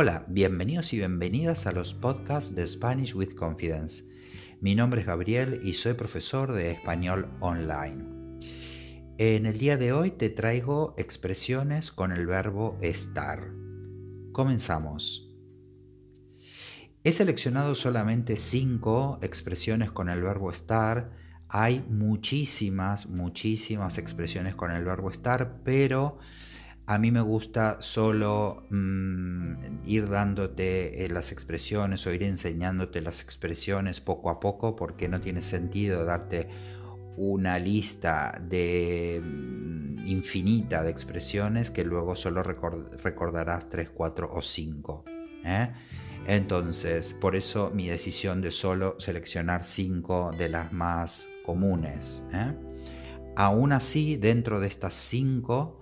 Hola, bienvenidos y bienvenidas a los podcasts de Spanish with Confidence. Mi nombre es Gabriel y soy profesor de español online. En el día de hoy te traigo expresiones con el verbo estar. Comenzamos. He seleccionado solamente cinco expresiones con el verbo estar. Hay muchísimas, muchísimas expresiones con el verbo estar, pero a mí me gusta solo mm, ir dándote eh, las expresiones o ir enseñándote las expresiones poco a poco porque no tiene sentido darte una lista de mm, infinita de expresiones que luego solo recordarás 3, 4 o 5. ¿eh? Entonces, por eso mi decisión de solo seleccionar 5 de las más comunes. ¿eh? Aún así, dentro de estas 5,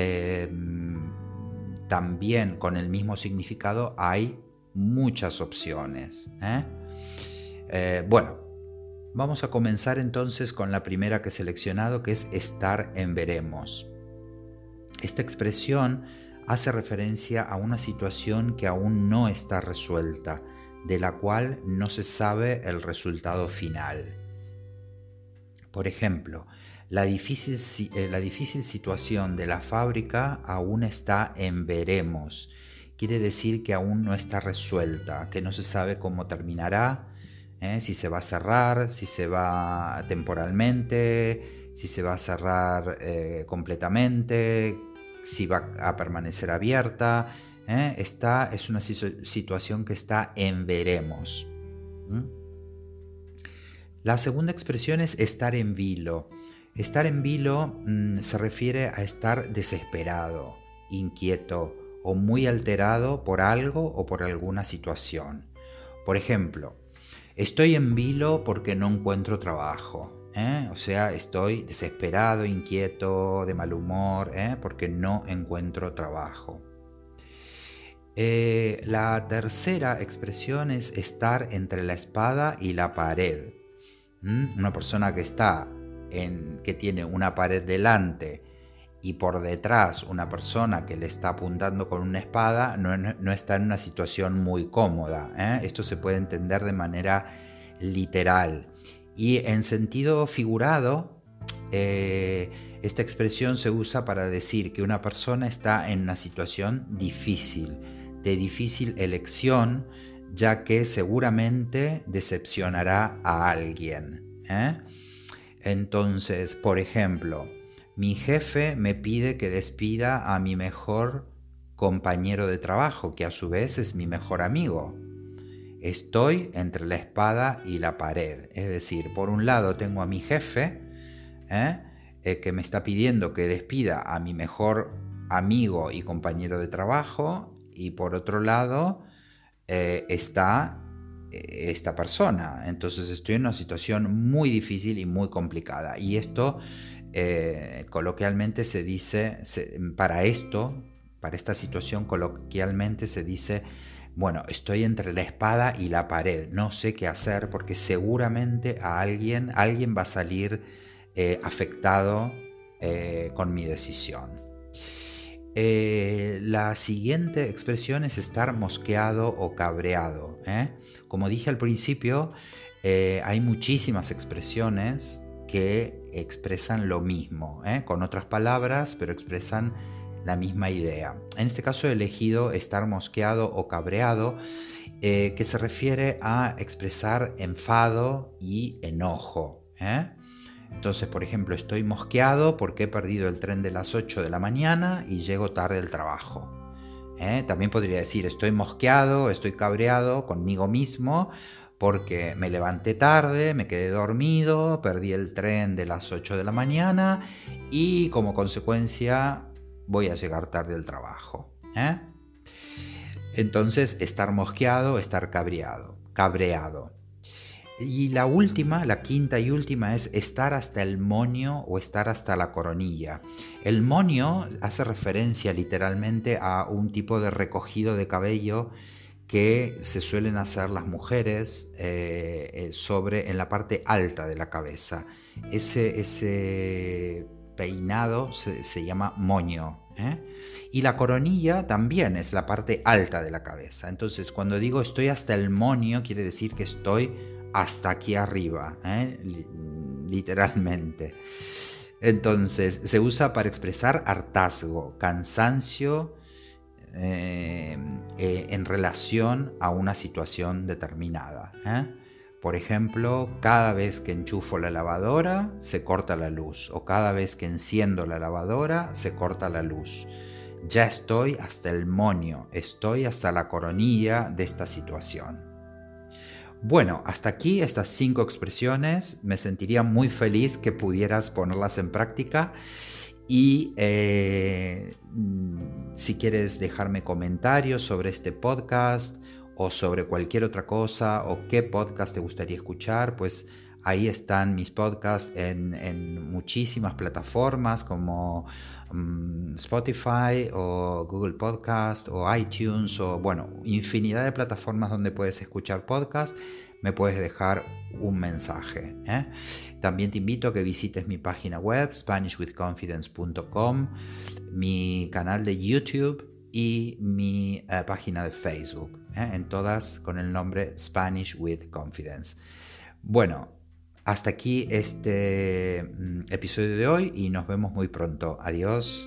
Em, también con el mismo significado hay muchas opciones. ¿eh? Eh, bueno, vamos a comenzar entonces con la primera que he seleccionado, que es estar en veremos. Esta expresión hace referencia a una situación que aún no está resuelta, de la cual no se sabe el resultado final. Por ejemplo, la difícil, eh, la difícil situación de la fábrica aún está en veremos. Quiere decir que aún no está resuelta, que no se sabe cómo terminará, ¿eh? si se va a cerrar, si se va temporalmente, si se va a cerrar eh, completamente, si va a permanecer abierta. Esta es una situación que está en veremos. La segunda expresión es estar en vilo. Estar en vilo mm, se refiere a estar desesperado, inquieto o muy alterado por algo o por alguna situación. Por ejemplo, estoy en vilo porque no encuentro trabajo. ¿eh? O sea, estoy desesperado, inquieto, de mal humor, ¿eh? porque no encuentro trabajo. Eh, la tercera expresión es estar entre la espada y la pared. Una persona que está en, que tiene una pared delante y por detrás una persona que le está apuntando con una espada, no, está en una situación muy cómoda. ¿eh? Esto se puede entender de manera literal. Y en sentido figurado, eh, esta expresión se usa para decir que una persona está en una situación difícil, de difícil elección, ya que seguramente decepcionará a alguien. ¿eh? Entonces, por ejemplo, mi jefe me pide que despida a mi mejor compañero de trabajo, que a su vez es mi mejor amigo. Estoy entre la espada y la pared. Es decir, por un lado tengo a mi jefe, ¿eh? Eh, que me está pidiendo que despida a mi mejor amigo y compañero de trabajo, y por otro lado eh, está esta persona. Entonces estoy en una situación muy difícil y muy complicada. Y esto eh, coloquialmente se dice, para esto, para esta situación coloquialmente se dice, bueno, estoy entre la espada y la pared, no sé qué hacer porque seguramente a alguien, alguien va a salir eh, afectado eh, con mi decisión. Eh, la siguiente expresión es estar mosqueado o cabreado. ¿eh? Como dije al principio, eh, hay muchísimas expresiones que expresan lo mismo, con otras palabras, pero expresan la misma idea. En este caso he elegido estar mosqueado o cabreado, que se refiere a expresar enfado y enojo. Entonces, por ejemplo, estoy mosqueado porque he perdido el tren de las 8 de la mañana y llego tarde al trabajo. ¿eh? También podría decir, estoy mosqueado, estoy cabreado conmigo mismo porque me levanté tarde, me quedé dormido, perdí el tren de las 8 de la mañana y como consecuencia voy a llegar tarde al trabajo. ¿eh? Entonces, estar mosqueado, estar cabreado, cabreado. Y la última, la quinta y última es estar hasta el monio o estar hasta la coronilla. El monio hace referencia literalmente a un tipo de recogido de cabello que se suelen hacer las mujeres eh, eh, sobre en la parte alta de la cabeza. Ese, ese peinado se, llama moño. ¿eh? Y la coronilla también es la parte alta de la cabeza. Entonces, cuando digo estoy hasta el moño, quiere decir que estoy hasta aquí arriba, ¿eh? literalmente. Entonces, se usa para expresar hartazgo, cansancio eh, en relación a una situación determinada. Por ejemplo, cada vez que enchufo la lavadora se corta la luz o cada vez que enciendo la lavadora se corta la luz. Ya estoy hasta el moño, estoy hasta la coronilla de esta situación. Bueno, hasta aquí estas cinco expresiones. Me sentiría muy feliz que pudieras ponerlas en práctica. Y eh, si quieres dejarme comentarios sobre este podcast o sobre cualquier otra cosa o qué podcast te gustaría escuchar, pues ahí están mis podcasts en, muchísimas plataformas como mm, Spotify o Google Podcast o iTunes o bueno, infinidad de plataformas donde puedes escuchar podcasts me puedes dejar un mensaje. ¿eh? También te invito a que visites mi página web, SpanishWithConfidence.com, mi canal de YouTube y mi eh, página de Facebook, ¿eh? en todas con el nombre Spanish with Confidence. Bueno, hasta aquí este mm, episodio de hoy y nos vemos muy pronto. Adiós.